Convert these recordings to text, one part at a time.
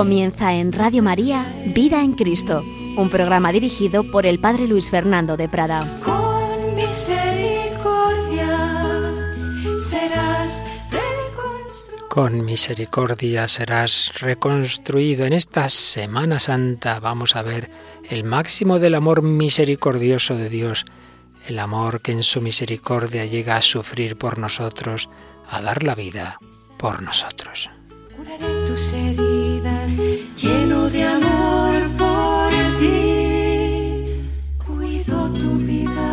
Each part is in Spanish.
Comienza en Radio María Vida en Cristo, un programa dirigido por el Padre Luis Fernando de Prada. Con misericordia serás reconstruido. Con misericordia serás reconstruido. En esta Semana Santa vamos a ver el máximo del amor misericordioso de Dios, el amor que en su misericordia llega a sufrir por nosotros, a dar la vida por nosotros. Curaré tus heridas, lleno de amor por ti. Cuido tu vida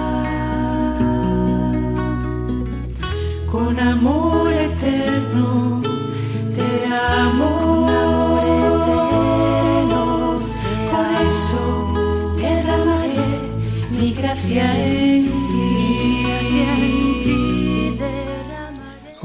con amor eterno. Te amo. Por eso derramaré mi gracia en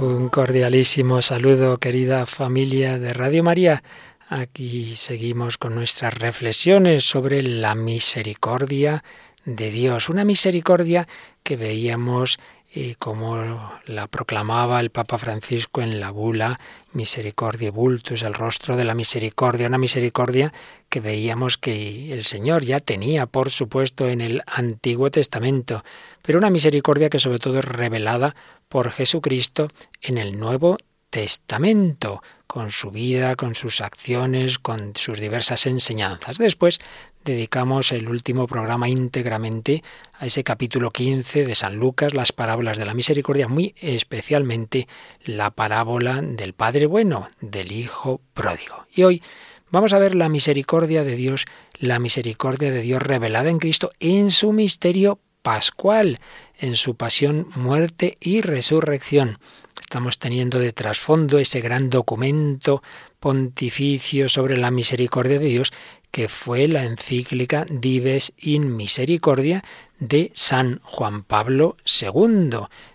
Un cordialísimo saludo, querida familia de Radio María. Aquí seguimos con nuestras reflexiones sobre la misericordia de Dios. Una misericordia que veíamos eh, como la proclamaba el Papa Francisco en la bula Misericordia Vultus, el rostro de la misericordia, una misericordia que veíamos que el Señor ya tenía, por supuesto, en el Antiguo Testamento, pero una misericordia que sobre todo es revelada por Jesucristo en el Nuevo Testamento, con su vida, con sus acciones, con sus diversas enseñanzas. Después dedicamos el último programa íntegramente a ese capítulo 15 de San Lucas, las parábolas de la misericordia, muy especialmente la parábola del Padre Bueno, del Hijo Pródigo. Y hoy vamos a ver la misericordia de Dios, la misericordia de Dios revelada en Cristo en su misterio pascual, en su pasión, muerte y resurrección. Estamos teniendo de trasfondo ese gran documento pontificio sobre la misericordia de Dios que fue la encíclica Dives in Misericordia de San Juan Pablo II,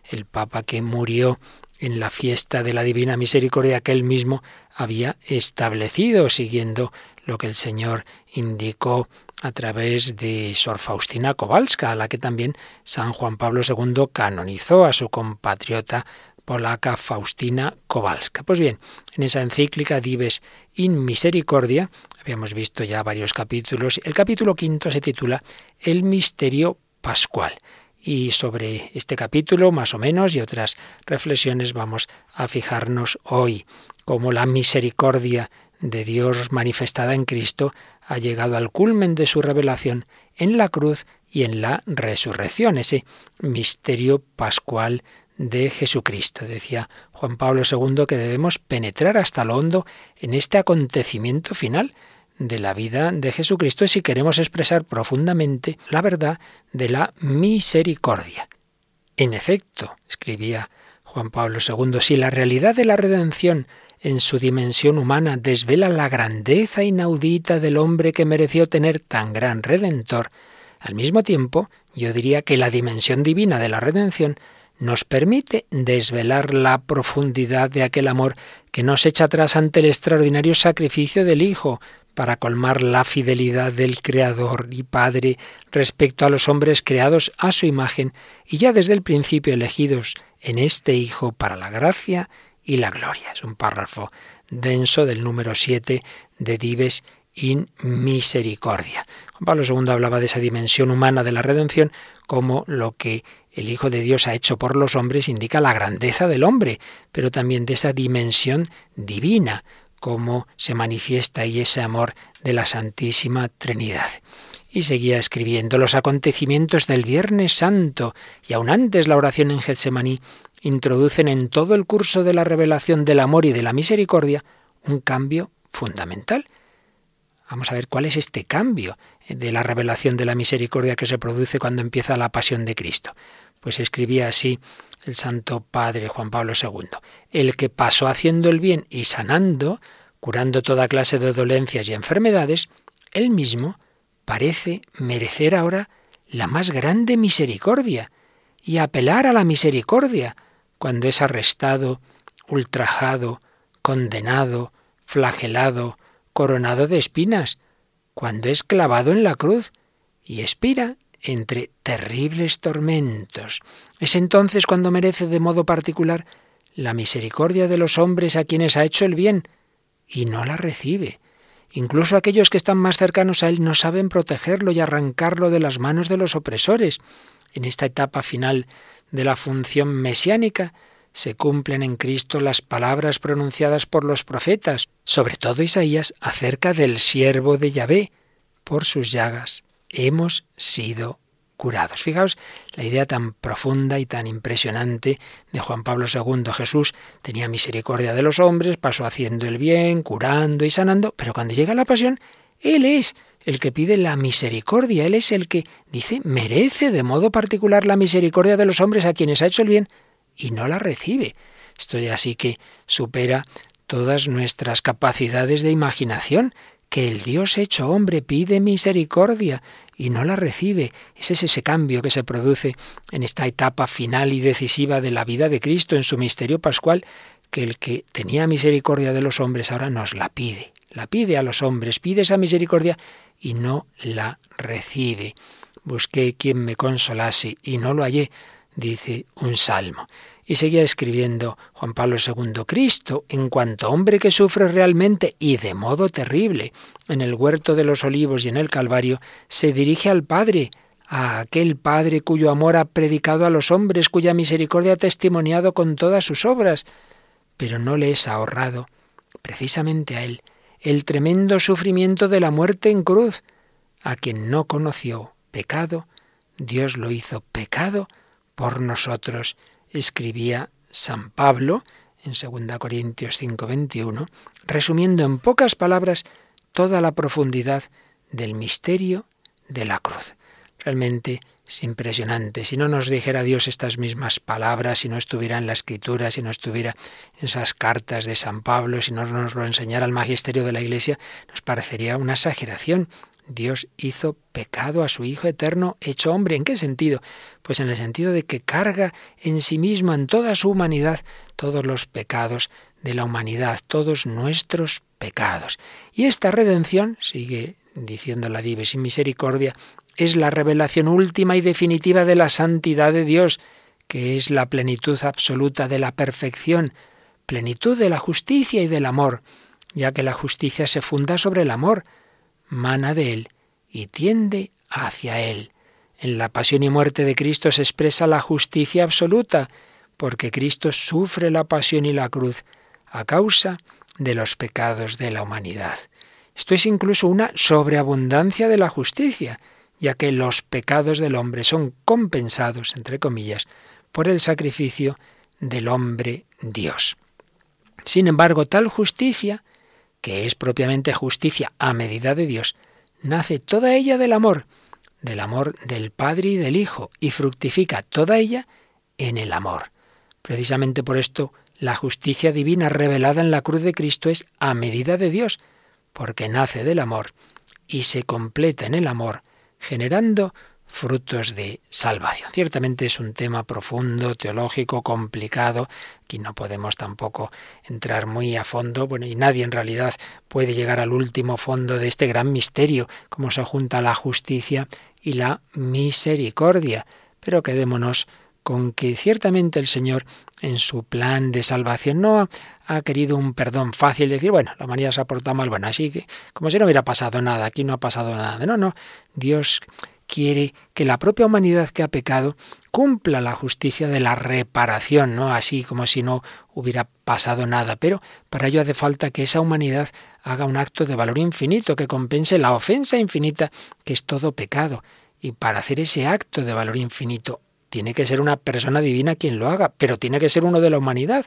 el Papa que murió en la fiesta de la Divina Misericordia que él mismo había establecido, siguiendo lo que el Señor indicó a través de Sor Faustina Kowalska, a la que también San Juan Pablo II canonizó a su compatriota polaca Faustina Kowalska. Pues bien, en esa encíclica Dives in Misericordia, habíamos visto ya varios capítulos, el capítulo quinto se titula El misterio pascual. Y sobre este capítulo, más o menos, y otras reflexiones vamos a fijarnos hoy, como la misericordia de Dios manifestada en Cristo ha llegado al culmen de su revelación en la cruz y en la resurrección, ese misterio pascual de Jesucristo. Decía Juan Pablo II que debemos penetrar hasta lo hondo en este acontecimiento final de la vida de Jesucristo si queremos expresar profundamente la verdad de la misericordia. En efecto, escribía Juan Pablo II, si la realidad de la redención en su dimensión humana desvela la grandeza inaudita del hombre que mereció tener tan gran redentor, al mismo tiempo yo diría que la dimensión divina de la redención nos permite desvelar la profundidad de aquel amor que nos echa atrás ante el extraordinario sacrificio del Hijo para colmar la fidelidad del Creador y Padre respecto a los hombres creados a su imagen y ya desde el principio elegidos en este Hijo para la gracia y la gloria. Es un párrafo denso del número 7 de Dives in Misericordia. Juan Pablo II hablaba de esa dimensión humana de la redención como lo que el Hijo de Dios ha hecho por los hombres indica la grandeza del hombre, pero también de esa dimensión divina, cómo se manifiesta ahí ese amor de la Santísima Trinidad. Y seguía escribiendo los acontecimientos del Viernes Santo y aun antes la oración en Getsemaní introducen en todo el curso de la revelación del amor y de la misericordia un cambio fundamental. Vamos a ver cuál es este cambio de la revelación de la misericordia que se produce cuando empieza la pasión de Cristo. Pues escribía así el Santo Padre Juan Pablo II. El que pasó haciendo el bien y sanando, curando toda clase de dolencias y enfermedades, él mismo parece merecer ahora la más grande misericordia y apelar a la misericordia cuando es arrestado, ultrajado, condenado, flagelado, coronado de espinas, cuando es clavado en la cruz y expira entre terribles tormentos. Es entonces cuando merece de modo particular la misericordia de los hombres a quienes ha hecho el bien y no la recibe. Incluso aquellos que están más cercanos a Él no saben protegerlo y arrancarlo de las manos de los opresores. En esta etapa final de la función mesiánica se cumplen en Cristo las palabras pronunciadas por los profetas, sobre todo Isaías, acerca del siervo de Yahvé. Por sus llagas hemos sido curados. Fijaos la idea tan profunda y tan impresionante de Juan Pablo II. Jesús tenía misericordia de los hombres, pasó haciendo el bien, curando y sanando, pero cuando llega la pasión, Él es el que pide la misericordia, Él es el que dice merece de modo particular la misericordia de los hombres a quienes ha hecho el bien y no la recibe. Esto ya sí que supera todas nuestras capacidades de imaginación que el Dios hecho hombre pide misericordia y no la recibe. Ese es ese cambio que se produce en esta etapa final y decisiva de la vida de Cristo en su misterio pascual, que el que tenía misericordia de los hombres ahora nos la pide. La pide a los hombres, pide esa misericordia y no la recibe. Busqué quien me consolase y no lo hallé, dice un salmo. Y seguía escribiendo Juan Pablo II, Cristo, en cuanto hombre que sufre realmente y de modo terrible, en el huerto de los olivos y en el Calvario, se dirige al Padre, a aquel Padre cuyo amor ha predicado a los hombres, cuya misericordia ha testimoniado con todas sus obras, pero no le es ahorrado, precisamente a él, el tremendo sufrimiento de la muerte en cruz, a quien no conoció pecado, Dios lo hizo pecado por nosotros escribía San Pablo en 2 Corintios 5:21, resumiendo en pocas palabras toda la profundidad del misterio de la cruz. Realmente es impresionante. Si no nos dijera Dios estas mismas palabras, si no estuviera en la escritura, si no estuviera en esas cartas de San Pablo, si no nos lo enseñara el magisterio de la Iglesia, nos parecería una exageración. Dios hizo pecado a su Hijo eterno hecho hombre. ¿En qué sentido? Pues en el sentido de que carga en sí mismo, en toda su humanidad, todos los pecados de la humanidad, todos nuestros pecados. Y esta redención, sigue diciendo la Dive sin misericordia, es la revelación última y definitiva de la santidad de Dios, que es la plenitud absoluta de la perfección, plenitud de la justicia y del amor, ya que la justicia se funda sobre el amor, mana de Él y tiende hacia Él. En la pasión y muerte de Cristo se expresa la justicia absoluta, porque Cristo sufre la pasión y la cruz a causa de los pecados de la humanidad. Esto es incluso una sobreabundancia de la justicia, ya que los pecados del hombre son compensados, entre comillas, por el sacrificio del hombre Dios. Sin embargo, tal justicia que es propiamente justicia a medida de Dios, nace toda ella del amor, del amor del Padre y del Hijo, y fructifica toda ella en el amor. Precisamente por esto, la justicia divina revelada en la cruz de Cristo es a medida de Dios, porque nace del amor y se completa en el amor, generando frutos de salvación. Ciertamente es un tema profundo, teológico, complicado, aquí no podemos tampoco entrar muy a fondo, bueno, y nadie en realidad puede llegar al último fondo de este gran misterio, cómo se junta la justicia y la misericordia. Pero quedémonos con que ciertamente el Señor en su plan de salvación no ha, querido un perdón fácil, decir, bueno, la humanidad se ha portado mal, bueno, así que como si no hubiera pasado nada, aquí no ha pasado nada. No, no, Dios quiere que la propia humanidad que ha pecado cumpla la justicia de la reparación, ¿no? Así como si no hubiera pasado nada, pero para ello hace falta que esa humanidad haga un acto de valor infinito que compense la ofensa infinita que es todo pecado. Y para hacer ese acto de valor infinito tiene que ser una persona divina quien lo haga, pero tiene que ser uno de la humanidad.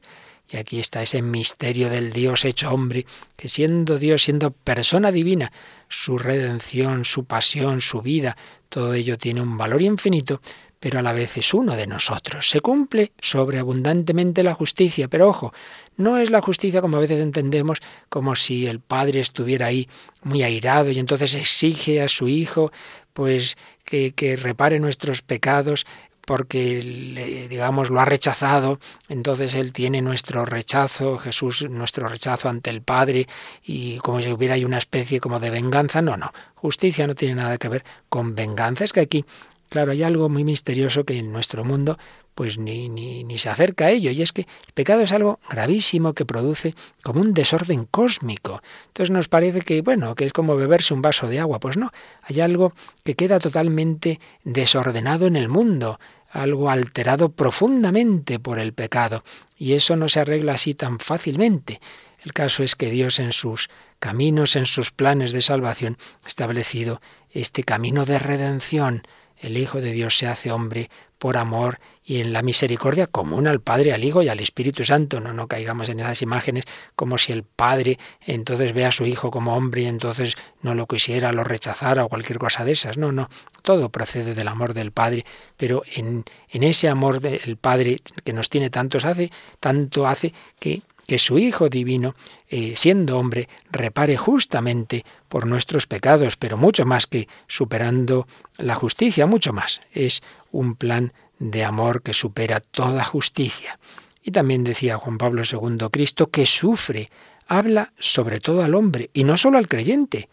Y aquí está ese misterio del Dios hecho hombre, que siendo Dios, siendo persona divina, su redención, su pasión, su vida, todo ello tiene un valor infinito, pero a la vez es uno de nosotros. Se cumple sobreabundantemente la justicia, pero ojo, no es la justicia como a veces entendemos, como si el padre estuviera ahí muy airado y entonces exige a su hijo pues que, que repare nuestros pecados porque, digamos, lo ha rechazado, entonces Él tiene nuestro rechazo, Jesús nuestro rechazo ante el Padre, y como si hubiera ahí una especie como de venganza. No, no, justicia no tiene nada que ver con venganza. Es que aquí Claro, hay algo muy misterioso que en nuestro mundo pues ni, ni, ni, se acerca a ello. Y es que el pecado es algo gravísimo que produce como un desorden cósmico. Entonces nos parece que, bueno, que es como beberse un vaso de agua. Pues no, hay algo que queda totalmente desordenado en el mundo, algo alterado profundamente por el pecado. Y eso no se arregla así tan fácilmente. El caso es que Dios en sus caminos, en sus planes de salvación, ha establecido este camino de redención. El Hijo de Dios se hace hombre por amor y en la misericordia común al Padre, al Hijo y al Espíritu Santo. No, no caigamos en esas imágenes como si el Padre entonces ve a su Hijo como hombre y entonces no lo quisiera, lo rechazara o cualquier cosa de esas. No, no, todo procede del amor del Padre, pero en, en ese amor del Padre que nos tiene tantos hace, tanto hace que que su Hijo Divino, eh, siendo hombre, repare justamente por nuestros pecados, pero mucho más que superando la justicia, mucho más. Es un plan de amor que supera toda justicia. Y también decía Juan Pablo II, Cristo que sufre, habla sobre todo al hombre, y no solo al creyente.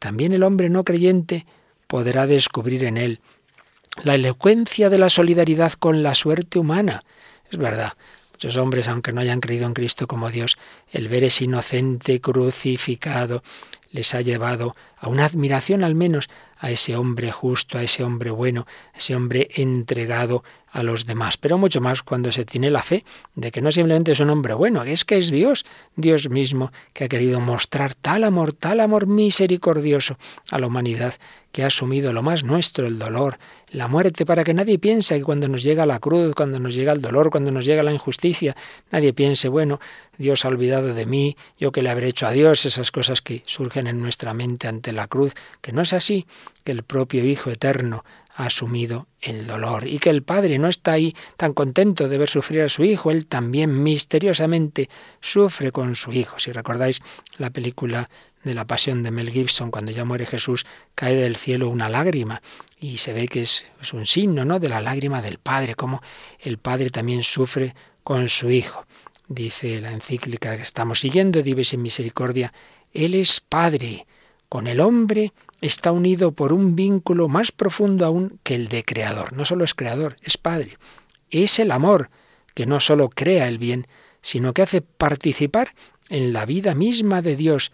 También el hombre no creyente podrá descubrir en él la elocuencia de la solidaridad con la suerte humana. Es verdad, Muchos hombres, aunque no hayan creído en Cristo como Dios, el ver ese inocente crucificado les ha llevado a una admiración al menos a ese hombre justo, a ese hombre bueno, a ese hombre entregado a los demás. Pero mucho más cuando se tiene la fe de que no simplemente es un hombre bueno, es que es Dios, Dios mismo, que ha querido mostrar tal amor, tal amor misericordioso a la humanidad, que ha asumido lo más nuestro, el dolor, la muerte, para que nadie piense que cuando nos llega la cruz, cuando nos llega el dolor, cuando nos llega la injusticia, nadie piense, bueno, Dios ha olvidado de mí, yo que le habré hecho a Dios, esas cosas que surgen en nuestra mente ante la cruz, que no es así, que el propio Hijo Eterno asumido el dolor y que el Padre no está ahí tan contento de ver sufrir a su Hijo, Él también misteriosamente sufre con su Hijo. Si recordáis la película de la pasión de Mel Gibson, cuando ya muere Jesús, cae del cielo una lágrima y se ve que es, es un signo ¿no? de la lágrima del Padre, como el Padre también sufre con su Hijo. Dice la encíclica que estamos siguiendo, Dives en misericordia, Él es Padre, con el hombre está unido por un vínculo más profundo aún que el de creador. No solo es creador, es padre. Es el amor que no solo crea el bien, sino que hace participar en la vida misma de Dios,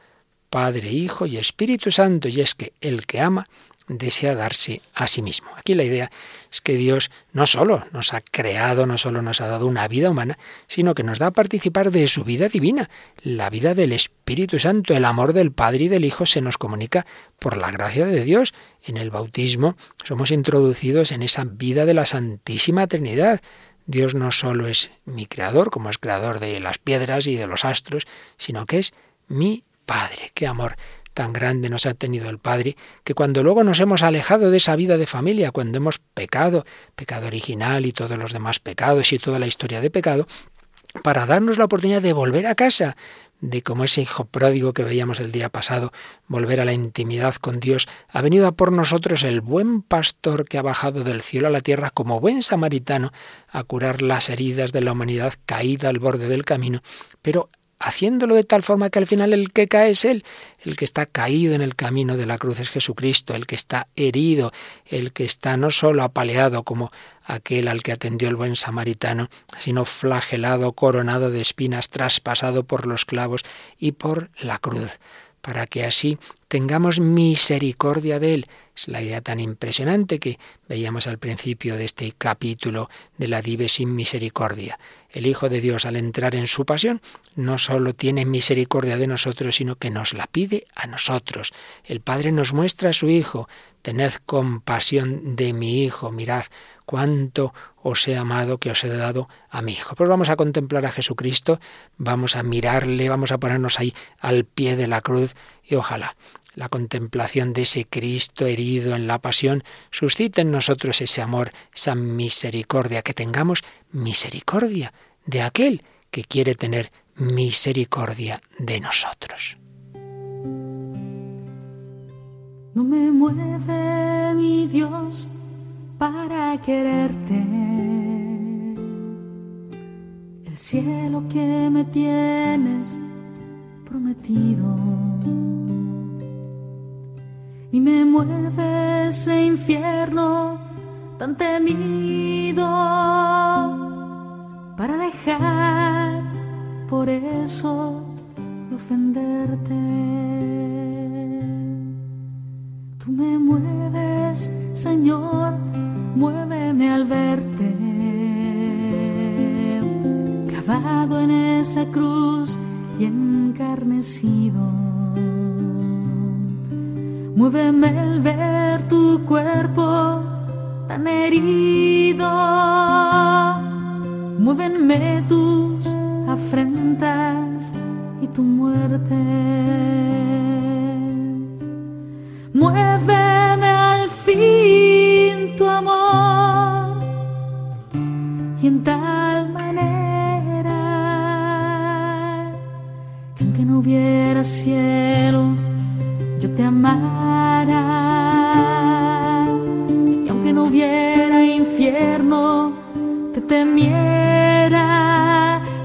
Padre, Hijo y Espíritu Santo, y es que el que ama desea darse a sí mismo. Aquí la idea es que Dios no solo nos ha creado, no solo nos ha dado una vida humana, sino que nos da a participar de su vida divina, la vida del Espíritu Santo, el amor del Padre y del Hijo se nos comunica por la gracia de Dios. En el bautismo somos introducidos en esa vida de la Santísima Trinidad. Dios no solo es mi creador, como es creador de las piedras y de los astros, sino que es mi Padre. Qué amor tan grande nos ha tenido el Padre, que cuando luego nos hemos alejado de esa vida de familia, cuando hemos pecado, pecado original y todos los demás pecados y toda la historia de pecado, para darnos la oportunidad de volver a casa, de como ese hijo pródigo que veíamos el día pasado, volver a la intimidad con Dios, ha venido a por nosotros el buen pastor que ha bajado del cielo a la tierra como buen samaritano a curar las heridas de la humanidad caída al borde del camino, pero haciéndolo de tal forma que al final el que cae es Él, el que está caído en el camino de la cruz es Jesucristo, el que está herido, el que está no solo apaleado como aquel al que atendió el buen samaritano, sino flagelado, coronado de espinas, traspasado por los clavos y por la cruz para que así tengamos misericordia de Él. Es la idea tan impresionante que veíamos al principio de este capítulo de la Dive sin misericordia. El Hijo de Dios al entrar en su pasión no solo tiene misericordia de nosotros, sino que nos la pide a nosotros. El Padre nos muestra a su Hijo, tened compasión de mi Hijo, mirad cuánto os he amado que os he dado a mi Hijo. Pues vamos a contemplar a Jesucristo, vamos a mirarle, vamos a ponernos ahí al pie de la cruz y ojalá la contemplación de ese Cristo herido en la pasión suscite en nosotros ese amor, esa misericordia, que tengamos misericordia de aquel que quiere tener misericordia de nosotros. No me mueve mi Dios para quererte. El cielo que me tienes prometido. Y me mueve ese infierno tan temido para dejar por eso de ofenderte. Tú me mueves, Señor, muéveme al verte. Clavado en esa cruz y encarnecido. Muéveme al ver tu cuerpo tan herido. Muévenme tus afrentas y tu muerte. Muéveme al fin tu amor y en tal manera que aunque no hubiera cielo, yo te amara. Y aunque no hubiera infierno, te temiera.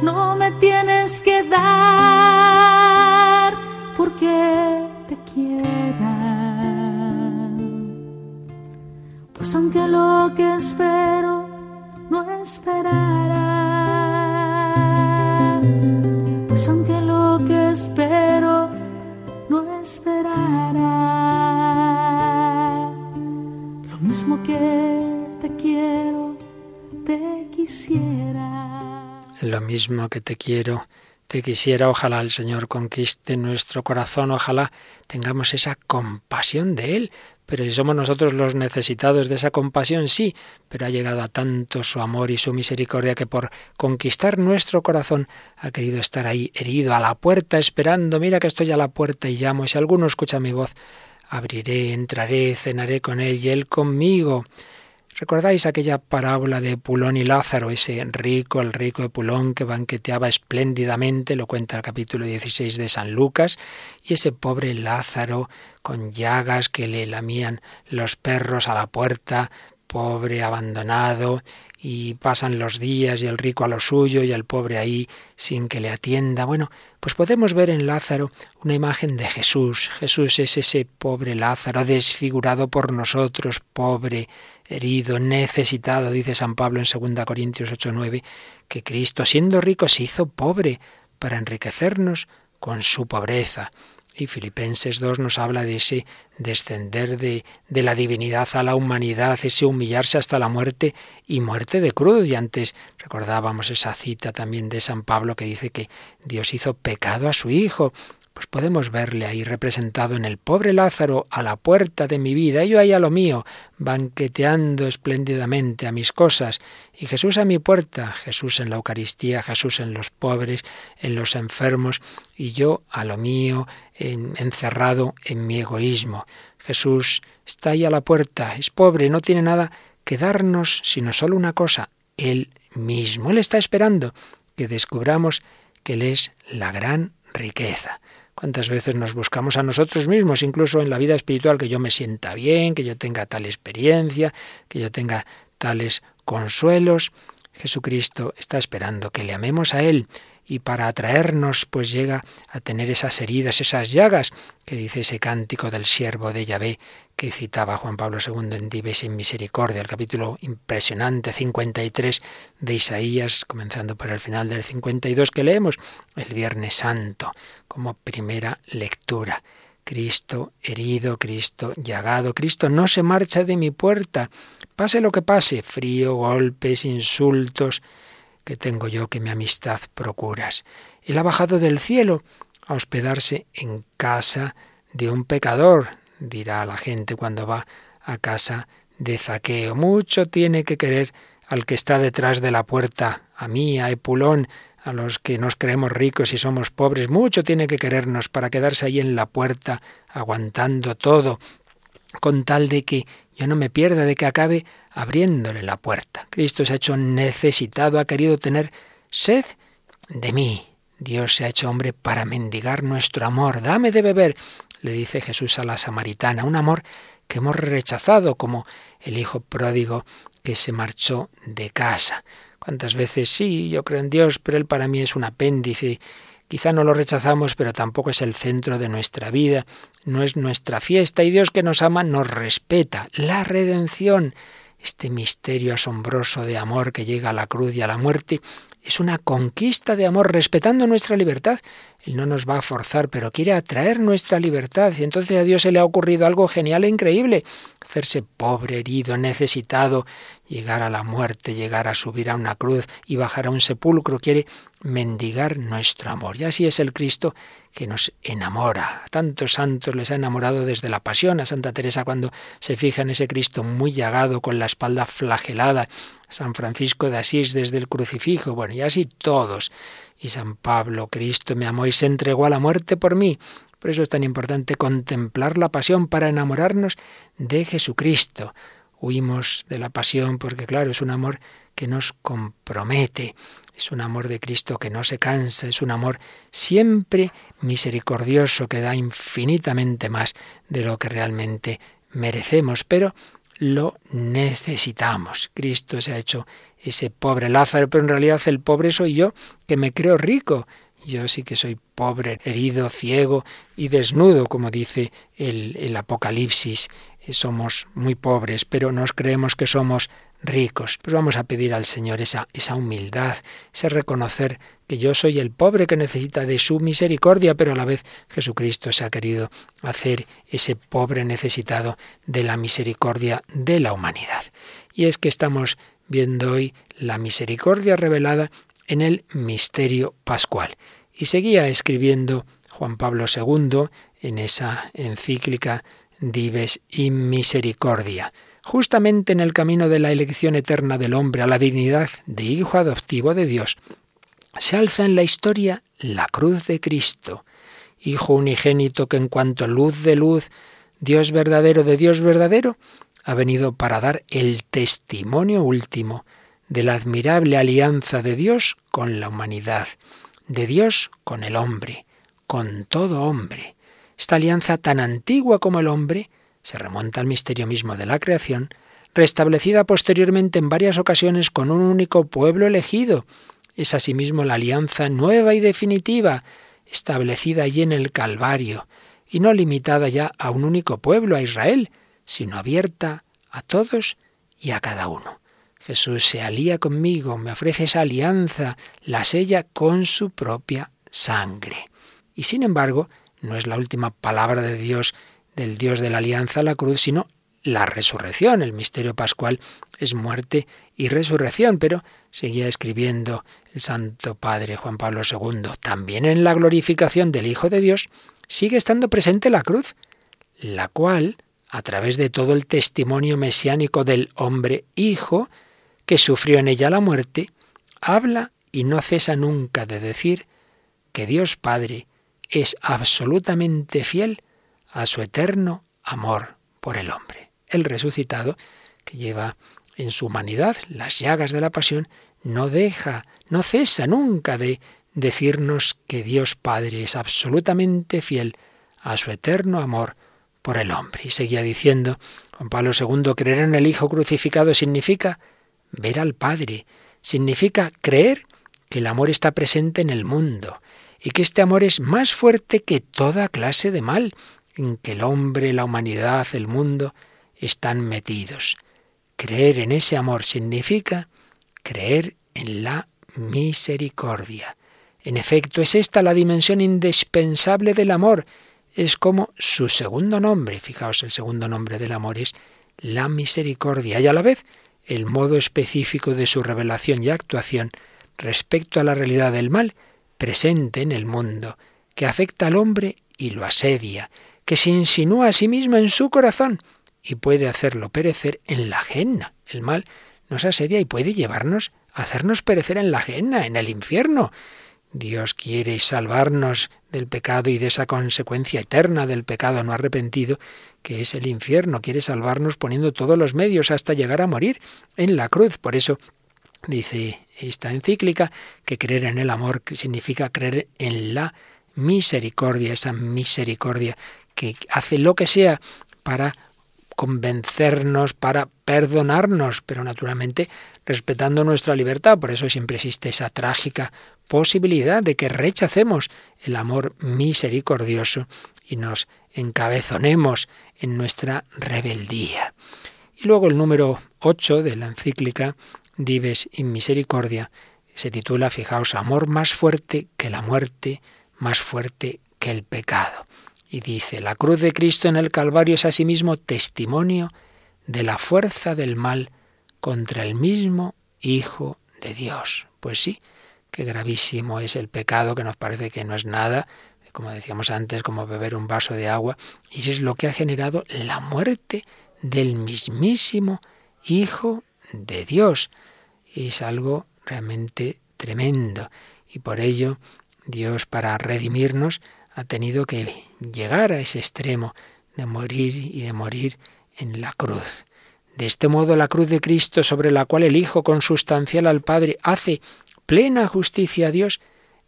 No me tienes que dar porque te quiera. Pues aunque lo que espero no esperara, Lo mismo que te quiero, te quisiera. Ojalá el Señor conquiste nuestro corazón, ojalá tengamos esa compasión de Él. Pero si somos nosotros los necesitados de esa compasión, sí, pero ha llegado a tanto su amor y su misericordia que por conquistar nuestro corazón ha querido estar ahí herido a la puerta esperando, mira que estoy a la puerta y llamo, si alguno escucha mi voz, abriré, entraré, cenaré con él y él conmigo. ¿Recordáis aquella parábola de Pulón y Lázaro, ese rico, el rico de Pulón que banqueteaba espléndidamente, lo cuenta el capítulo 16 de San Lucas, y ese pobre Lázaro con llagas que le lamían los perros a la puerta, pobre, abandonado, y pasan los días y el rico a lo suyo y el pobre ahí sin que le atienda. Bueno, pues podemos ver en Lázaro una imagen de Jesús. Jesús es ese pobre Lázaro, desfigurado por nosotros, pobre, herido, necesitado, dice San Pablo en 2 Corintios 8:9, que Cristo, siendo rico, se hizo pobre para enriquecernos con su pobreza. Y Filipenses 2 nos habla de ese descender de, de, la divinidad a la humanidad, ese humillarse hasta la muerte y muerte de cruz. Y antes recordábamos esa cita también de San Pablo que dice que Dios hizo pecado a su Hijo pues podemos verle ahí representado en el pobre Lázaro a la puerta de mi vida, y yo ahí a lo mío, banqueteando espléndidamente a mis cosas, y Jesús a mi puerta, Jesús en la Eucaristía, Jesús en los pobres, en los enfermos, y yo a lo mío, en, encerrado en mi egoísmo. Jesús está ahí a la puerta, es pobre, no tiene nada que darnos, sino solo una cosa, Él mismo. Él está esperando que descubramos que Él es la gran riqueza. ¿Cuántas veces nos buscamos a nosotros mismos, incluso en la vida espiritual, que yo me sienta bien, que yo tenga tal experiencia, que yo tenga tales consuelos? Jesucristo está esperando que le amemos a Él y para atraernos pues llega a tener esas heridas, esas llagas que dice ese cántico del siervo de Yahvé que citaba Juan Pablo II en Dives en Misericordia, el capítulo impresionante 53 de Isaías, comenzando por el final del 52 que leemos el Viernes Santo como primera lectura. Cristo herido, Cristo llagado, Cristo no se marcha de mi puerta, pase lo que pase, frío, golpes, insultos, que tengo yo que mi amistad procuras. Él ha bajado del cielo a hospedarse en casa de un pecador, dirá la gente cuando va a casa de Zaqueo. Mucho tiene que querer al que está detrás de la puerta, a mí, a Epulón, a los que nos creemos ricos y somos pobres. Mucho tiene que querernos para quedarse ahí en la puerta, aguantando todo, con tal de que yo no me pierda, de que acabe abriéndole la puerta. Cristo se ha hecho necesitado, ha querido tener sed de mí. Dios se ha hecho hombre para mendigar nuestro amor. Dame de beber, le dice Jesús a la samaritana, un amor que hemos rechazado como el hijo pródigo que se marchó de casa. ¿Cuántas veces sí, yo creo en Dios, pero Él para mí es un apéndice? Quizá no lo rechazamos, pero tampoco es el centro de nuestra vida, no es nuestra fiesta y Dios que nos ama nos respeta. La redención este misterio asombroso de amor que llega a la cruz y a la muerte, es una conquista de amor respetando nuestra libertad. Él no nos va a forzar, pero quiere atraer nuestra libertad. Y entonces a Dios se le ha ocurrido algo genial e increíble. Hacerse pobre, herido, necesitado, llegar a la muerte, llegar a subir a una cruz y bajar a un sepulcro. Quiere mendigar nuestro amor. Y así es el Cristo que nos enamora. A tantos santos les ha enamorado desde la pasión. A Santa Teresa cuando se fija en ese Cristo muy llagado, con la espalda flagelada. San Francisco de Asís desde el crucifijo. Bueno, y así todos. Y San Pablo, Cristo me amó y se entregó a la muerte por mí. Por eso es tan importante contemplar la pasión para enamorarnos de Jesucristo. Huimos de la pasión porque, claro, es un amor que nos compromete. Es un amor de Cristo que no se cansa, es un amor siempre misericordioso que da infinitamente más de lo que realmente merecemos, pero lo necesitamos. Cristo se ha hecho ese pobre Lázaro, pero en realidad el pobre soy yo, que me creo rico. Yo sí que soy pobre, herido, ciego y desnudo, como dice el, el Apocalipsis. Somos muy pobres, pero nos creemos que somos ricos. Pues vamos a pedir al Señor esa, esa humildad, ese reconocer que yo soy el pobre que necesita de su misericordia, pero a la vez Jesucristo se ha querido hacer ese pobre necesitado de la misericordia de la humanidad. Y es que estamos viendo hoy la misericordia revelada en el misterio pascual. Y seguía escribiendo Juan Pablo II en esa encíclica Dives in Misericordia justamente en el camino de la elección eterna del hombre a la dignidad de hijo adoptivo de Dios, se alza en la historia la cruz de Cristo, Hijo unigénito que en cuanto luz de luz, Dios verdadero de Dios verdadero, ha venido para dar el testimonio último de la admirable alianza de Dios con la humanidad, de Dios con el hombre, con todo hombre. Esta alianza tan antigua como el hombre se remonta al misterio mismo de la creación, restablecida posteriormente en varias ocasiones con un único pueblo elegido. Es asimismo la alianza nueva y definitiva, establecida allí en el Calvario, y no limitada ya a un único pueblo, a Israel, sino abierta a todos y a cada uno. Jesús se alía conmigo, me ofrece esa alianza, la sella con su propia sangre. Y sin embargo, no es la última palabra de Dios del Dios de la alianza, la cruz, sino la resurrección. El misterio pascual es muerte y resurrección, pero seguía escribiendo el Santo Padre Juan Pablo II. También en la glorificación del Hijo de Dios sigue estando presente la cruz, la cual, a través de todo el testimonio mesiánico del hombre Hijo, que sufrió en ella la muerte, habla y no cesa nunca de decir que Dios Padre es absolutamente fiel a su eterno amor por el hombre. El resucitado, que lleva en su humanidad las llagas de la pasión, no deja, no cesa nunca de decirnos que Dios Padre es absolutamente fiel a su eterno amor por el hombre. Y seguía diciendo Juan Pablo II, creer en el Hijo crucificado significa ver al Padre, significa creer que el amor está presente en el mundo y que este amor es más fuerte que toda clase de mal, en que el hombre, la humanidad, el mundo están metidos. Creer en ese amor significa creer en la misericordia. En efecto, es esta la dimensión indispensable del amor. Es como su segundo nombre. Fijaos, el segundo nombre del amor es la misericordia y a la vez el modo específico de su revelación y actuación respecto a la realidad del mal presente en el mundo, que afecta al hombre y lo asedia, que se insinúa a sí mismo en su corazón y puede hacerlo perecer en la ajena. El mal nos asedia y puede llevarnos a hacernos perecer en la ajena, en el infierno. Dios quiere salvarnos del pecado y de esa consecuencia eterna del pecado no arrepentido, que es el infierno. Quiere salvarnos poniendo todos los medios hasta llegar a morir en la cruz. Por eso dice esta encíclica que creer en el amor significa creer en la misericordia, esa misericordia que hace lo que sea para convencernos, para perdonarnos, pero naturalmente respetando nuestra libertad. Por eso siempre existe esa trágica posibilidad de que rechacemos el amor misericordioso y nos encabezonemos en nuestra rebeldía. Y luego el número 8 de la encíclica Dives in Misericordia se titula, fijaos, Amor más fuerte que la muerte, más fuerte que el pecado. Y dice, la cruz de Cristo en el Calvario es asimismo testimonio de la fuerza del mal contra el mismo Hijo de Dios. Pues sí, qué gravísimo es el pecado, que nos parece que no es nada, como decíamos antes, como beber un vaso de agua, y es lo que ha generado la muerte del mismísimo Hijo de Dios. Y es algo realmente tremendo. Y por ello Dios, para redimirnos, ha tenido que llegar a ese extremo de morir y de morir en la cruz. De este modo la cruz de Cristo sobre la cual el Hijo consustancial al Padre hace plena justicia a Dios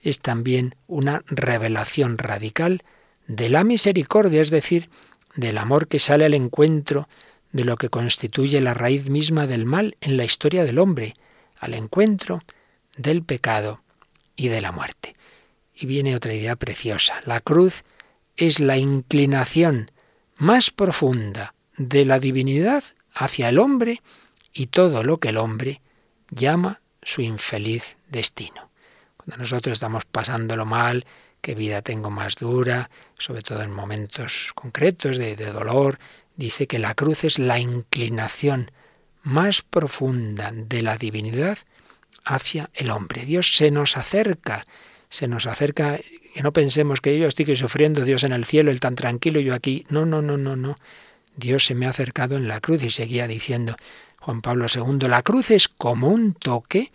es también una revelación radical de la misericordia, es decir, del amor que sale al encuentro de lo que constituye la raíz misma del mal en la historia del hombre, al encuentro del pecado y de la muerte. Y viene otra idea preciosa. La cruz es la inclinación más profunda de la divinidad hacia el hombre y todo lo que el hombre llama su infeliz destino. Cuando nosotros estamos pasándolo mal, qué vida tengo más dura, sobre todo en momentos concretos de, de dolor, dice que la cruz es la inclinación más profunda de la divinidad hacia el hombre. Dios se nos acerca, se nos acerca, que no pensemos que yo estoy sufriendo, Dios en el cielo, Él tan tranquilo, yo aquí. No, no, no, no, no. Dios se me ha acercado en la cruz y seguía diciendo Juan Pablo II, la cruz es como un toque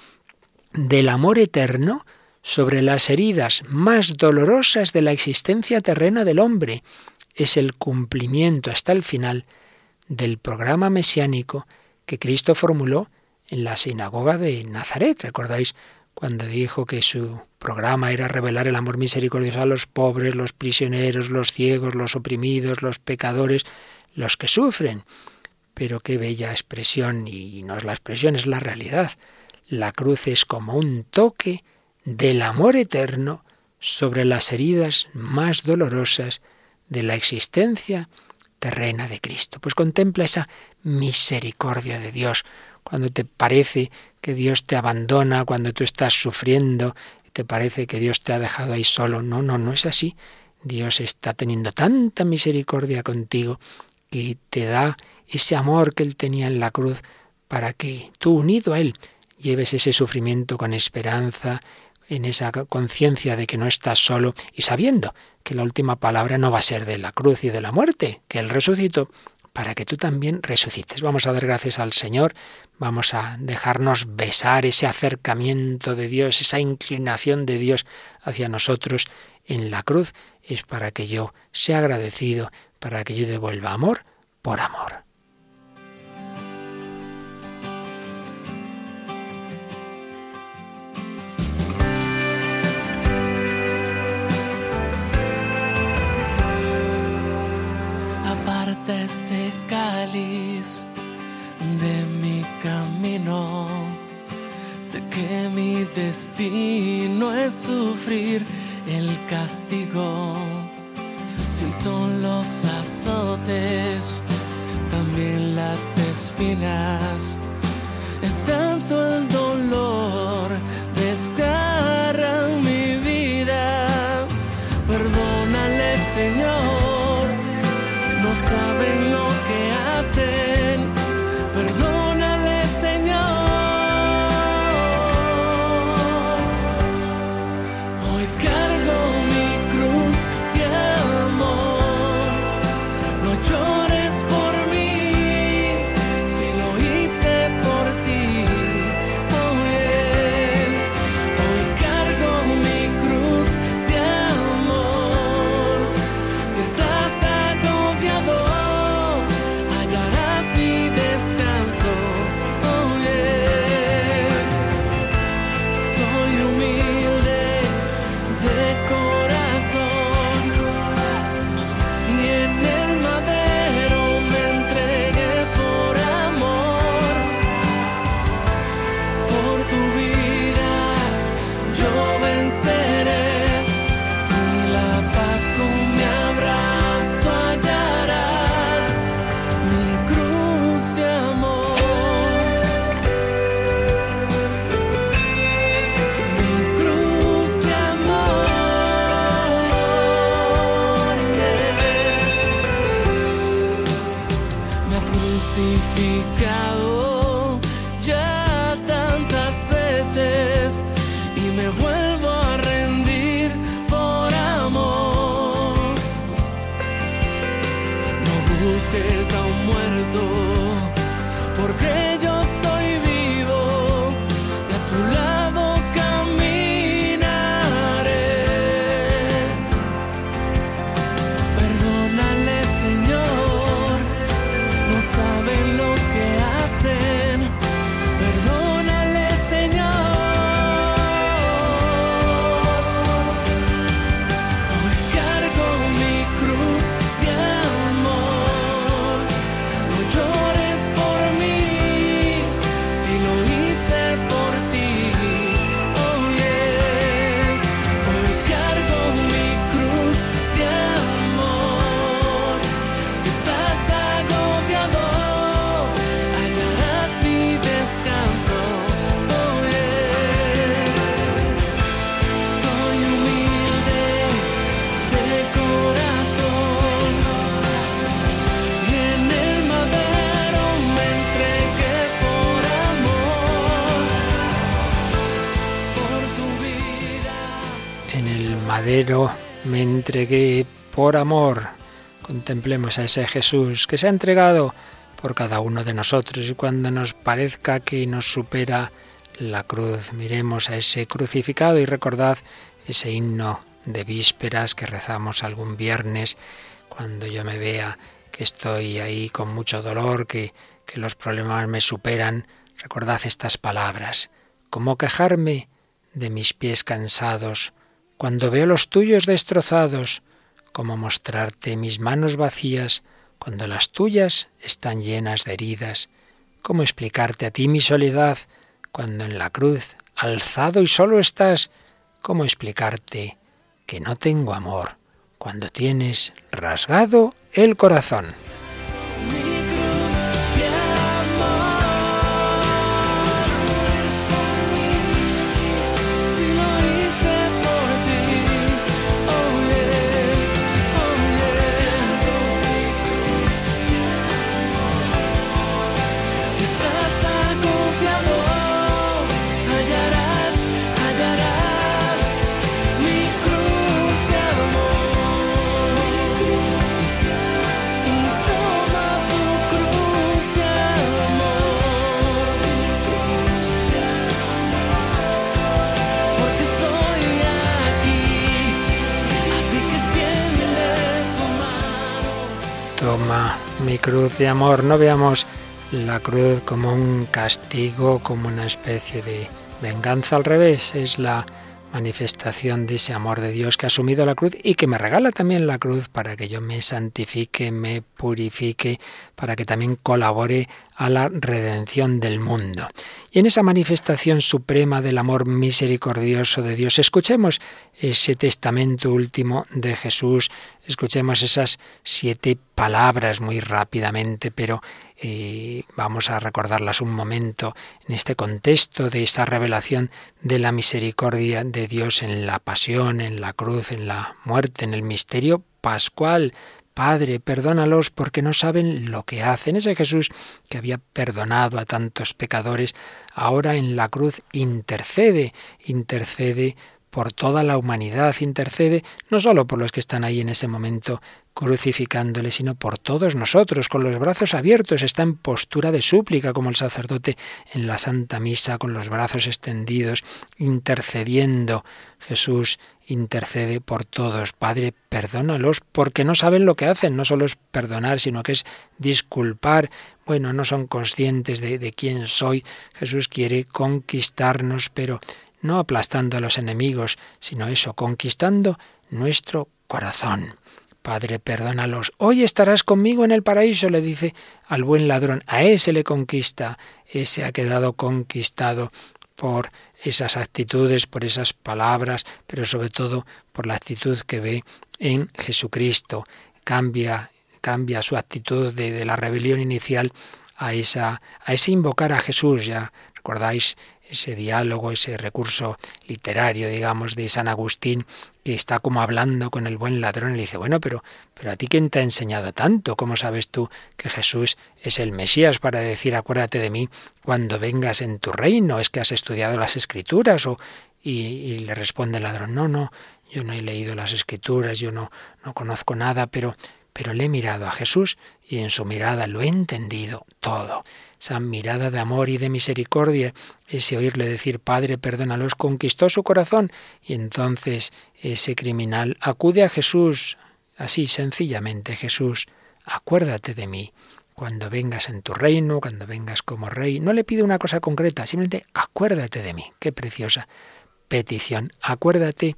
del amor eterno sobre las heridas más dolorosas de la existencia terrena del hombre. Es el cumplimiento hasta el final del programa mesiánico que Cristo formuló en la sinagoga de Nazaret. ¿Recordáis cuando dijo que su programa era revelar el amor misericordioso a los pobres, los prisioneros, los ciegos, los oprimidos, los pecadores, los que sufren? Pero qué bella expresión, y no es la expresión, es la realidad. La cruz es como un toque del amor eterno sobre las heridas más dolorosas de la existencia terrena de Cristo. Pues contempla esa misericordia de Dios, cuando te parece que Dios te abandona, cuando tú estás sufriendo, te parece que Dios te ha dejado ahí solo. No, no, no es así. Dios está teniendo tanta misericordia contigo que te da ese amor que Él tenía en la cruz para que tú, unido a Él, lleves ese sufrimiento con esperanza, en esa conciencia de que no estás solo y sabiendo que la última palabra no va a ser de la cruz y de la muerte, que Él resucitó, para que tú también resucites. Vamos a dar gracias al Señor, vamos a dejarnos besar ese acercamiento de Dios, esa inclinación de Dios hacia nosotros en la cruz, es para que yo sea agradecido, para que yo devuelva amor por amor. Destino es sufrir el castigo. Siento los azotes, también las espinas. Es tanto el dolor, desgarra mi vida. Perdónale, Señor, no saben crucificado ya tantas veces y me vuelvo a rendir por amor. No busques a un muerto porque me entregué por amor. Contemplemos a ese Jesús que se ha entregado por cada uno de nosotros y cuando nos parezca que nos supera la cruz, miremos a ese crucificado y recordad ese himno de vísperas que rezamos algún viernes cuando yo me vea que estoy ahí con mucho dolor, que, que los problemas me superan, recordad estas palabras. ¿Cómo quejarme de mis pies cansados cuando veo los tuyos destrozados? ¿Cómo mostrarte mis manos vacías cuando las tuyas están llenas de heridas? ¿Cómo explicarte a ti mi soledad cuando en la cruz, alzado y solo estás? ¿Cómo explicarte que no tengo amor cuando tienes rasgado el corazón? Mi cruz de amor. No veamos la cruz como un castigo, como una especie de venganza. Al revés, es la manifestación de ese amor de Dios que ha asumido la cruz y que me regala también la cruz para que yo me santifique, me purifique, para que también colabore a la redención del mundo. Y en esa manifestación suprema del amor misericordioso de Dios, escuchemos ese testamento último de Jesús, escuchemos esas siete palabras muy rápidamente, pero eh, vamos a recordarlas un momento en este contexto de esta revelación de la misericordia de Dios en la pasión, en la cruz, en la muerte, en el misterio pascual. Padre, perdónalos porque no saben lo que hacen. Ese Jesús que había perdonado a tantos pecadores, ahora en la cruz intercede, intercede por toda la humanidad, intercede no solo por los que están ahí en ese momento crucificándole, sino por todos nosotros, con los brazos abiertos, está en postura de súplica, como el sacerdote en la Santa Misa, con los brazos extendidos, intercediendo. Jesús intercede por todos. Padre, perdónalos, porque no saben lo que hacen. No solo es perdonar, sino que es disculpar. Bueno, no son conscientes de, de quién soy. Jesús quiere conquistarnos, pero no aplastando a los enemigos, sino eso, conquistando nuestro corazón. Padre, perdónalos. Hoy estarás conmigo en el paraíso, le dice al buen ladrón. A ese le conquista. Ese ha quedado conquistado por esas actitudes, por esas palabras, pero sobre todo por la actitud que ve en Jesucristo. Cambia, cambia su actitud de, de la rebelión inicial a esa, a ese invocar a Jesús. Ya ¿Recordáis ese diálogo, ese recurso literario, digamos, de San Agustín, que está como hablando con el buen ladrón y le dice, bueno, pero, pero a ti quién te ha enseñado tanto, ¿cómo sabes tú que Jesús es el Mesías para decir, acuérdate de mí cuando vengas en tu reino? ¿Es que has estudiado las escrituras? O, y, y le responde el ladrón, no, no, yo no he leído las escrituras, yo no, no conozco nada, pero, pero le he mirado a Jesús y en su mirada lo he entendido todo esa mirada de amor y de misericordia, ese oírle decir, Padre, perdónalos, conquistó su corazón. Y entonces ese criminal acude a Jesús, así sencillamente, Jesús, acuérdate de mí. Cuando vengas en tu reino, cuando vengas como rey, no le pide una cosa concreta, simplemente acuérdate de mí. Qué preciosa petición. Acuérdate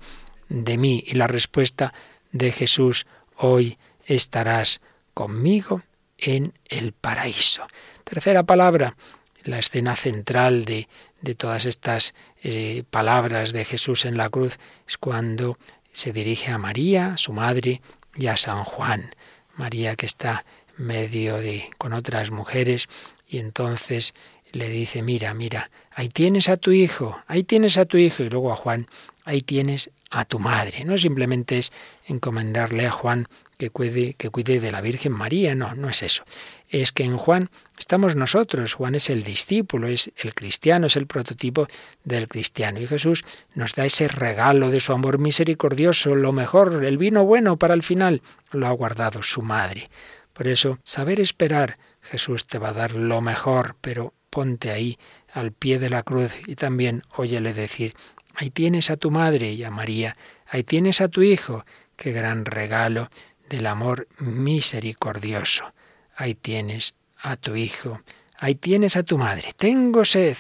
de mí. Y la respuesta de Jesús, hoy estarás conmigo en el paraíso. Tercera palabra, la escena central de, de todas estas eh, palabras de Jesús en la cruz es cuando se dirige a María, su madre, y a San Juan. María que está medio de con otras mujeres y entonces le dice, mira, mira, ahí tienes a tu hijo, ahí tienes a tu hijo y luego a Juan, ahí tienes a tu madre. No simplemente es encomendarle a Juan que cuide, que cuide de la Virgen María, no, no es eso. Es que en Juan estamos nosotros, Juan es el discípulo, es el cristiano, es el prototipo del cristiano. Y Jesús nos da ese regalo de su amor misericordioso, lo mejor, el vino bueno para el final, lo ha guardado su madre. Por eso, saber esperar, Jesús te va a dar lo mejor, pero ponte ahí al pie de la cruz y también óyele decir, ahí tienes a tu madre y a María, ahí tienes a tu hijo, qué gran regalo del amor misericordioso. Ahí tienes a tu hijo, ahí tienes a tu madre. Tengo sed,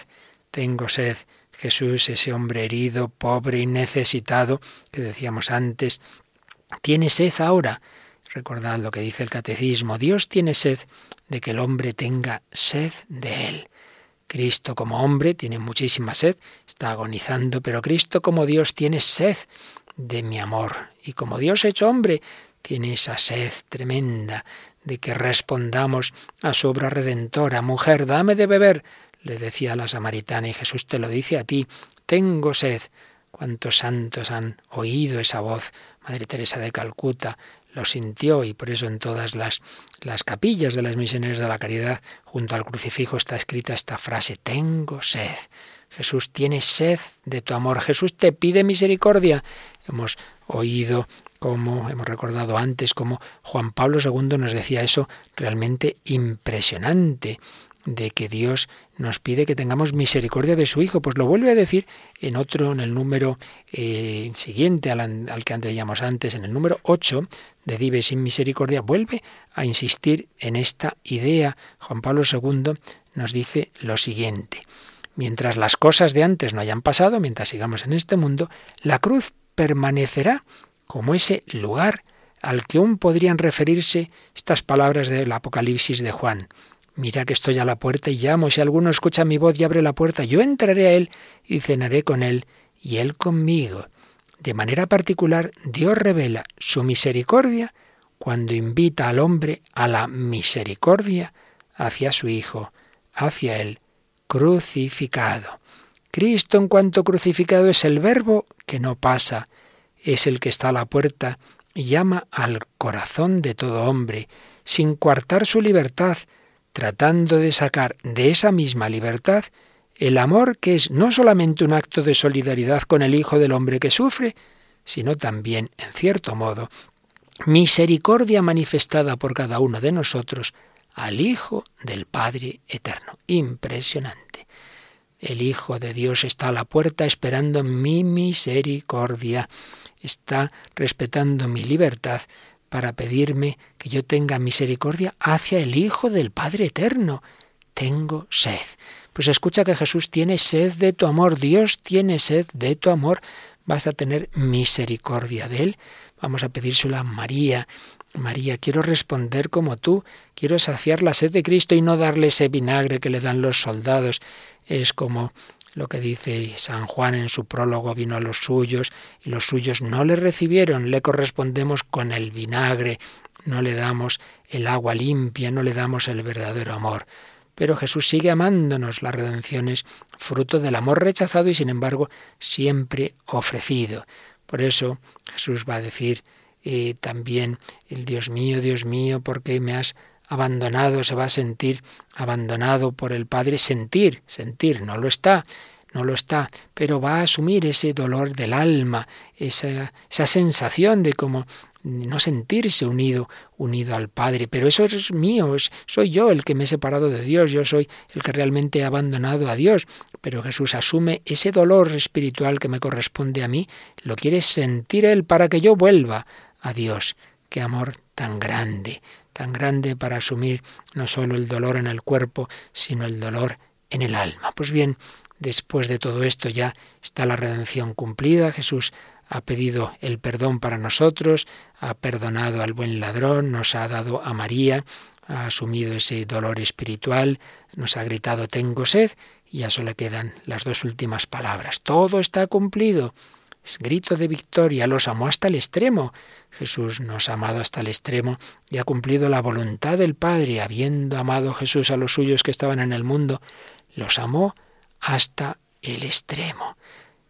tengo sed. Jesús, ese hombre herido, pobre y necesitado que decíamos antes, tiene sed ahora. Recordad lo que dice el catecismo, Dios tiene sed de que el hombre tenga sed de él. Cristo como hombre tiene muchísima sed, está agonizando, pero Cristo como Dios tiene sed de mi amor. Y como Dios hecho hombre, tiene esa sed tremenda de que respondamos a su obra redentora. Mujer, dame de beber, le decía la samaritana, y Jesús te lo dice a ti, tengo sed. ¿Cuántos santos han oído esa voz? Madre Teresa de Calcuta lo sintió y por eso en todas las, las capillas de las misioneras de la caridad, junto al crucifijo, está escrita esta frase, tengo sed. Jesús tiene sed de tu amor. Jesús te pide misericordia. Hemos oído como hemos recordado antes, como Juan Pablo II nos decía eso realmente impresionante, de que Dios nos pide que tengamos misericordia de su Hijo. Pues lo vuelve a decir en otro, en el número eh, siguiente al, al, que veíamos antes, en el número 8 de Vive sin Misericordia, vuelve a insistir en esta idea. Juan Pablo II nos dice lo siguiente. Mientras las cosas de antes no hayan pasado, mientras sigamos en este mundo, la cruz permanecerá como ese lugar al que aún podrían referirse estas palabras del Apocalipsis de Juan. Mira que estoy a la puerta y llamo, si alguno escucha mi voz y abre la puerta, yo entraré a él y cenaré con él y él conmigo. De manera particular, Dios revela su misericordia cuando invita al hombre a la misericordia hacia su Hijo, hacia él, crucificado. Cristo en cuanto crucificado es el verbo que no pasa, es el que está a la puerta y llama al corazón de todo hombre, sin coartar su libertad, tratando de sacar de esa misma libertad el amor que es no solamente un acto de solidaridad con el Hijo del Hombre que sufre, sino también, en cierto modo, misericordia manifestada por cada uno de nosotros al Hijo del Padre Eterno. Impresionante. El Hijo de Dios está a la puerta esperando mi misericordia está respetando mi libertad para pedirme que yo tenga misericordia hacia el Hijo del Padre Eterno. Tengo sed. Pues escucha que Jesús tiene sed de tu amor, Dios tiene sed de tu amor. Vas a tener misericordia de Él. Vamos a pedírselo a María. María, quiero responder como tú, quiero saciar la sed de Cristo y no darle ese vinagre que le dan los soldados. Es como lo que dice San Juan en su prólogo, vino a los suyos y los suyos no le recibieron, le correspondemos con el vinagre, no le damos el agua limpia, no le damos el verdadero amor. pero Jesús sigue amándonos. La redención es fruto del amor rechazado y sin embargo siempre ofrecido. Por eso Jesús va a decir eh, también, el Dios mío, Dios mío, ¿por qué me has abandonado? Se va a sentir abandonado por el Padre, sentir, sentir, no lo está, no lo está, pero va a asumir ese dolor del alma, esa, esa sensación de como no sentirse unido, unido al Padre. Pero eso es mío, soy yo el que me he separado de Dios, yo soy el que realmente he abandonado a Dios. Pero Jesús asume ese dolor espiritual que me corresponde a mí, lo quiere sentir Él para que yo vuelva a Dios. Qué amor tan grande, tan grande para asumir no solo el dolor en el cuerpo, sino el dolor en el alma. Pues bien, después de todo esto ya está la redención cumplida. Jesús ha pedido el perdón para nosotros, ha perdonado al buen ladrón, nos ha dado a María, ha asumido ese dolor espiritual, nos ha gritado tengo sed y ya solo quedan las dos últimas palabras. Todo está cumplido. Grito de victoria, los amó hasta el extremo. Jesús nos ha amado hasta el extremo y ha cumplido la voluntad del Padre, habiendo amado Jesús a los suyos que estaban en el mundo, los amó hasta el extremo.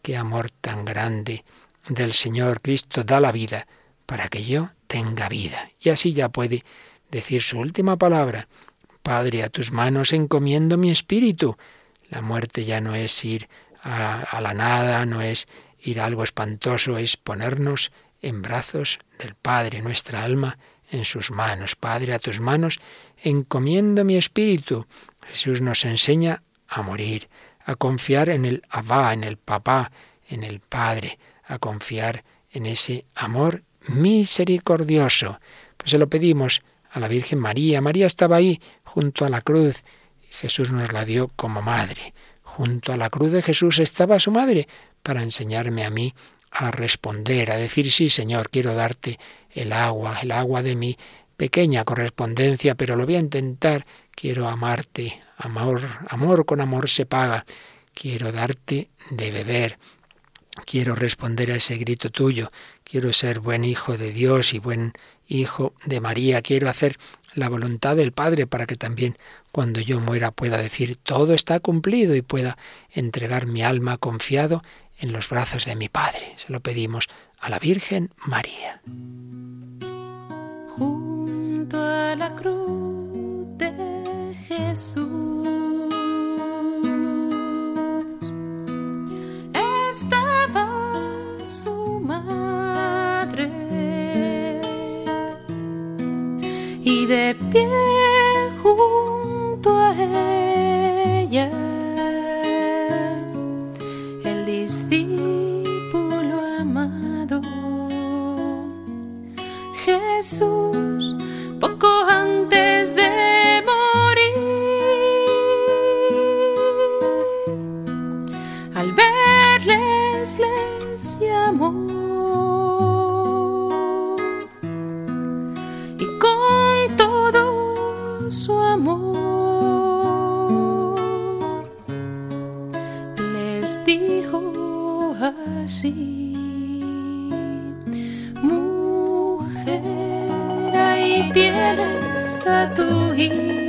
Qué amor tan grande del Señor Cristo da la vida para que yo tenga vida. Y así ya puede decir su última palabra. Padre, a tus manos encomiendo mi espíritu. La muerte ya no es ir a, la nada, no es ir a algo espantoso, es ponernos en brazos del Padre, nuestra alma en sus manos. Padre, a tus manos encomiendo mi espíritu. Jesús nos enseña a morir, a confiar en el Abba, en el Papá, en el Padre, a confiar en ese amor misericordioso. Pues se lo pedimos a la Virgen María. María estaba ahí junto a la cruz. Y Jesús nos la dio como madre. Junto a la cruz de Jesús estaba su madre para enseñarme a mí a responder, a decir sí, Señor, quiero darte el agua, el agua de mi pequeña correspondencia, pero lo voy a intentar. Quiero amarte. Amor, amor con amor se paga. Quiero darte de beber. Quiero responder a ese grito tuyo. Quiero ser buen hijo de Dios y buen hijo de María. Quiero hacer la voluntad del Padre para que también cuando yo muera pueda decir todo está cumplido y pueda entregar mi alma confiado en los brazos de mi Padre. Se lo pedimos a la Virgen María. Junto a la cruz de Jesús estaba su madre y de pie junto a ella Jesús poco antes de morir. Al verles les llamó. Y con todo su amor les dijo así tienes a tu hijo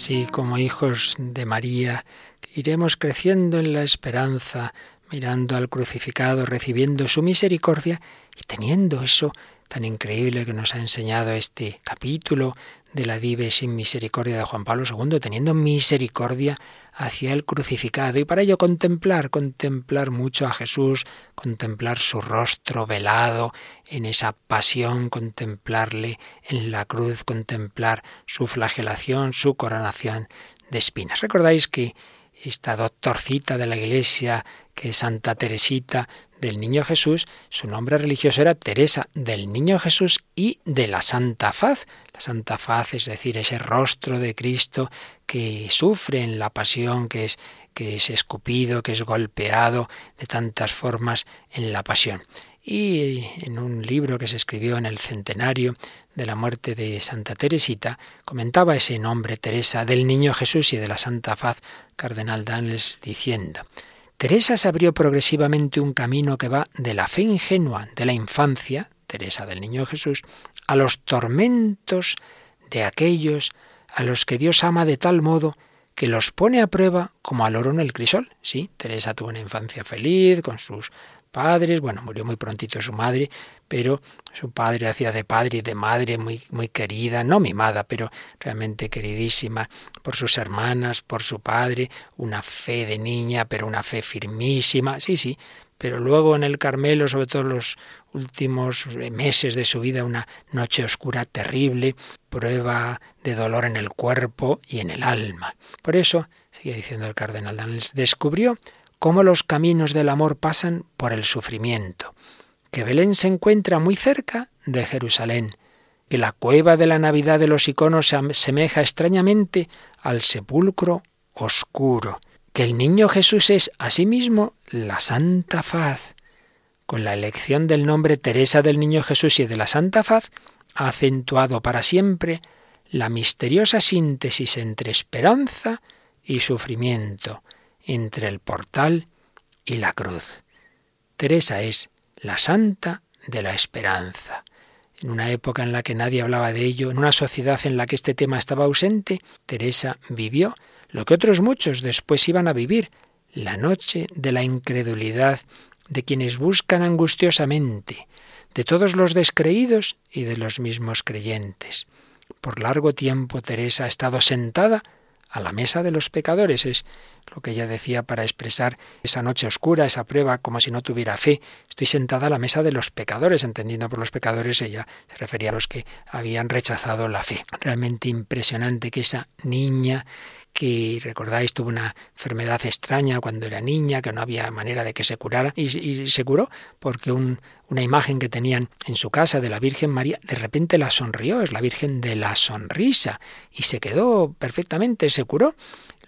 así como hijos de María, iremos creciendo en la esperanza, mirando al crucificado, recibiendo su misericordia y teniendo eso tan increíble que nos ha enseñado este capítulo de la Dive sin misericordia de Juan Pablo II, teniendo misericordia hacia el crucificado y para ello contemplar, contemplar mucho a Jesús, contemplar su rostro velado en esa pasión, contemplarle en la cruz, contemplar su flagelación, su coronación de espinas. Recordáis que esta doctorcita de la Iglesia, que Santa Teresita del Niño Jesús, su nombre religioso era Teresa del Niño Jesús y de la Santa Faz. La Santa Faz, es decir, ese rostro de Cristo que sufre en la pasión, que es, que es escupido, que es golpeado de tantas formas en la pasión. Y en un libro que se escribió en el centenario de la muerte de Santa Teresita, comentaba ese nombre Teresa del Niño Jesús y de la Santa Faz, Cardenal Danes, diciendo, Teresa se abrió progresivamente un camino que va de la fe ingenua de la infancia, Teresa del Niño Jesús, a los tormentos de aquellos a los que Dios ama de tal modo que los pone a prueba como al oro en el crisol. Sí, Teresa tuvo una infancia feliz con sus padres, bueno, murió muy prontito su madre, pero su padre hacía de padre y de madre muy, muy querida, no mimada, pero realmente queridísima por sus hermanas, por su padre, una fe de niña, pero una fe firmísima, sí, sí, pero luego en el Carmelo, sobre todo los últimos meses de su vida, una noche oscura terrible, prueba de dolor en el cuerpo y en el alma. Por eso, sigue diciendo el cardenal Danels, descubrió cómo los caminos del amor pasan por el sufrimiento, que Belén se encuentra muy cerca de Jerusalén, que la cueva de la Navidad de los iconos se asemeja extrañamente al sepulcro oscuro, que el niño Jesús es asimismo la Santa Faz. Con la elección del nombre Teresa del Niño Jesús y de la Santa Faz, ha acentuado para siempre la misteriosa síntesis entre esperanza y sufrimiento, entre el portal y la cruz. Teresa es la santa de la esperanza. En una época en la que nadie hablaba de ello, en una sociedad en la que este tema estaba ausente, Teresa vivió lo que otros muchos después iban a vivir, la noche de la incredulidad de quienes buscan angustiosamente, de todos los descreídos y de los mismos creyentes. Por largo tiempo Teresa ha estado sentada a la mesa de los pecadores. Es lo que ella decía para expresar esa noche oscura, esa prueba, como si no tuviera fe. Estoy sentada a la mesa de los pecadores, entendiendo por los pecadores, ella se refería a los que habían rechazado la fe. Realmente impresionante que esa niña que recordáis tuvo una enfermedad extraña cuando era niña, que no había manera de que se curara, y, se curó porque una imagen que tenían en su casa de la Virgen María de repente la sonrió, es la Virgen de la sonrisa, y se quedó perfectamente, se curó.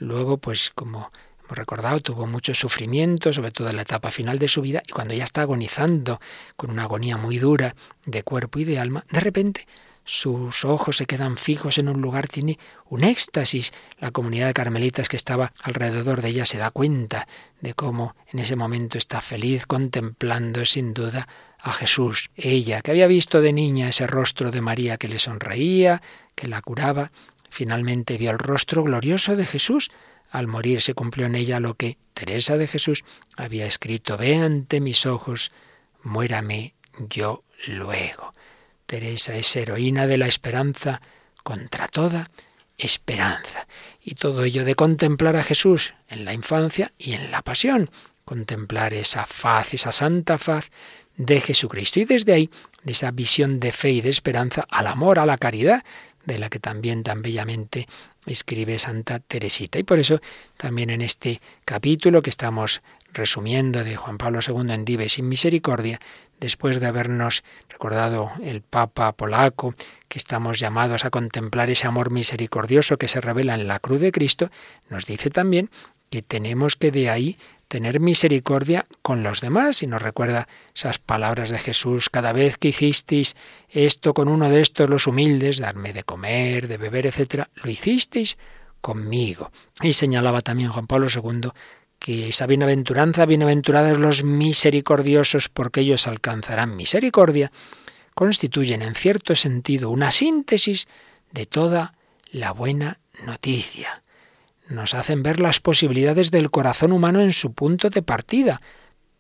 Luego, pues como hemos recordado, tuvo mucho sufrimiento, sobre todo en la etapa final de su vida, y cuando ya está agonizando con una agonía muy dura de cuerpo y de alma, de repente sus ojos se quedan fijos en un lugar, tiene un éxtasis. La comunidad de carmelitas que estaba alrededor de ella se da cuenta de cómo en ese momento está feliz contemplando sin duda a Jesús. Ella, que había visto de niña ese rostro de María que le sonreía, que la curaba, finalmente vio el rostro glorioso de Jesús. Al morir se cumplió en ella lo que Teresa de Jesús había escrito, ve ante mis ojos, muérame yo luego. Teresa es heroína de la esperanza contra toda esperanza. Y todo ello de contemplar a Jesús en la infancia y en la pasión. Contemplar esa faz, esa santa faz de Jesucristo. Y desde ahí, de esa visión de fe y de esperanza, al amor, a la caridad, de la que también tan bellamente escribe Santa Teresita. Y por eso también en este capítulo que estamos resumiendo de Juan Pablo II en Dive sin Misericordia, después de habernos recordado el Papa polaco, que estamos llamados a contemplar ese amor misericordioso que se revela en la cruz de Cristo, nos dice también que tenemos que de ahí tener misericordia con los demás y nos recuerda esas palabras de Jesús, cada vez que hicisteis esto con uno de estos los humildes, darme de comer, de beber, etcétera, lo hicisteis conmigo. Y señalaba también Juan Pablo II que esa bienaventuranza, bienaventurados los misericordiosos, porque ellos alcanzarán misericordia, constituyen en cierto sentido una síntesis de toda la buena noticia. Nos hacen ver las posibilidades del corazón humano en su punto de partida,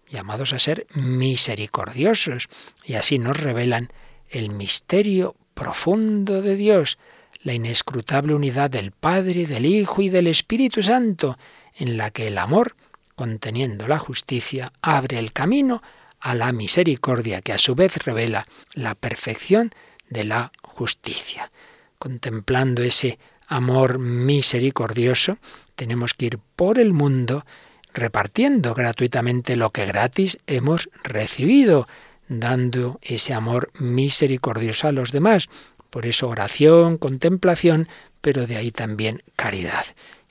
llamados a ser misericordiosos, y así nos revelan el misterio profundo de Dios, la inescrutable unidad del Padre, del Hijo y del Espíritu Santo, en la que el amor, conteniendo la justicia, abre el camino a la misericordia que a su vez revela la perfección de la justicia. Contemplando ese amor misericordioso, tenemos que ir por el mundo repartiendo gratuitamente lo que gratis hemos recibido, dando ese amor misericordioso a los demás. Por eso oración, contemplación, pero de ahí también caridad.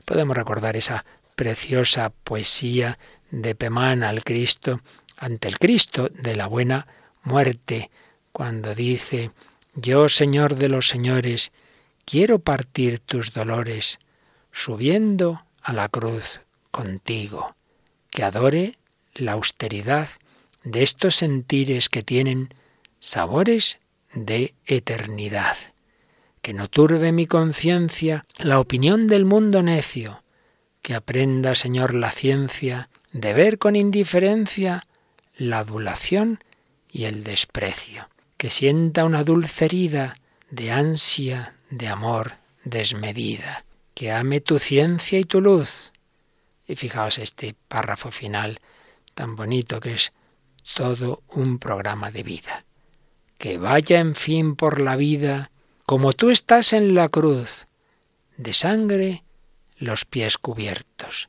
Podemos recordar esa preciosa poesía de Pemán al Cristo, ante el Cristo de la buena muerte, cuando dice, Yo, Señor de los señores, quiero partir tus dolores, subiendo a la cruz contigo, que adore la austeridad de estos sentires que tienen sabores de eternidad, que no turbe mi conciencia la opinión del mundo necio, que aprenda, Señor, la ciencia de ver con indiferencia la adulación y el desprecio, que sienta una dulce herida de ansia, de amor desmedida, que ame tu ciencia y tu luz. Y fijaos este párrafo final tan bonito que es todo un programa de vida. Que vaya en fin por la vida como tú estás en la cruz, de sangre los pies cubiertos,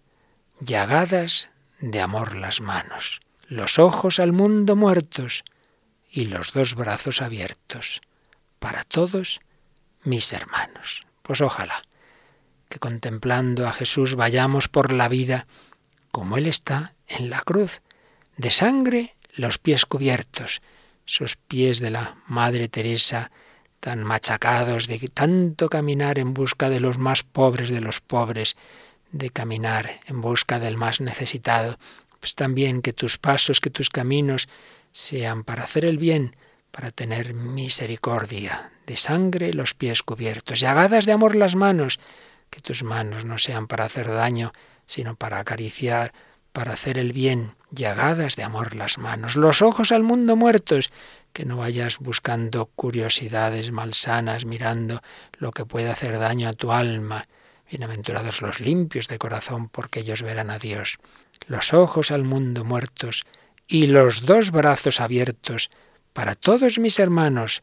llagadas de amor las manos, los ojos al mundo muertos y los dos brazos abiertos, para todos mis hermanos. Pues ojalá que contemplando a Jesús vayamos por la vida como Él está en la cruz, de sangre los pies cubiertos, sus pies de la Madre Teresa tan machacados de tanto caminar en busca de los más pobres de los pobres, de caminar en busca del más necesitado, pues también que tus pasos, que tus caminos sean para hacer el bien, para tener misericordia, de sangre los pies cubiertos, llagadas de amor las manos, que tus manos no sean para hacer daño, sino para acariciar, para hacer el bien, llagadas de amor las manos, los ojos al mundo muertos, que no vayas buscando curiosidades malsanas, mirando lo que puede hacer daño a tu alma. Bienaventurados los limpios de corazón, porque ellos verán a Dios. Los ojos al mundo muertos y los dos brazos abiertos para todos mis hermanos,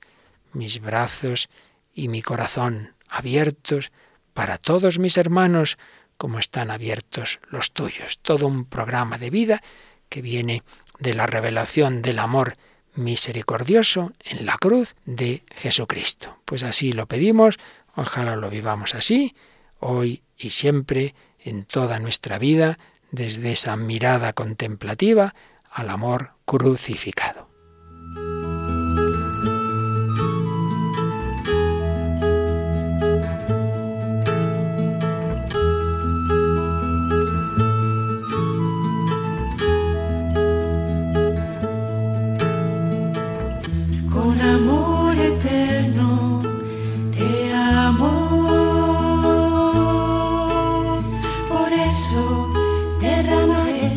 mis brazos y mi corazón abiertos para todos mis hermanos, como están abiertos los tuyos. Todo un programa de vida que viene de la revelación del amor misericordioso en la cruz de Jesucristo. Pues así lo pedimos, ojalá lo vivamos así, hoy y siempre, en toda nuestra vida, desde esa mirada contemplativa al amor crucificado.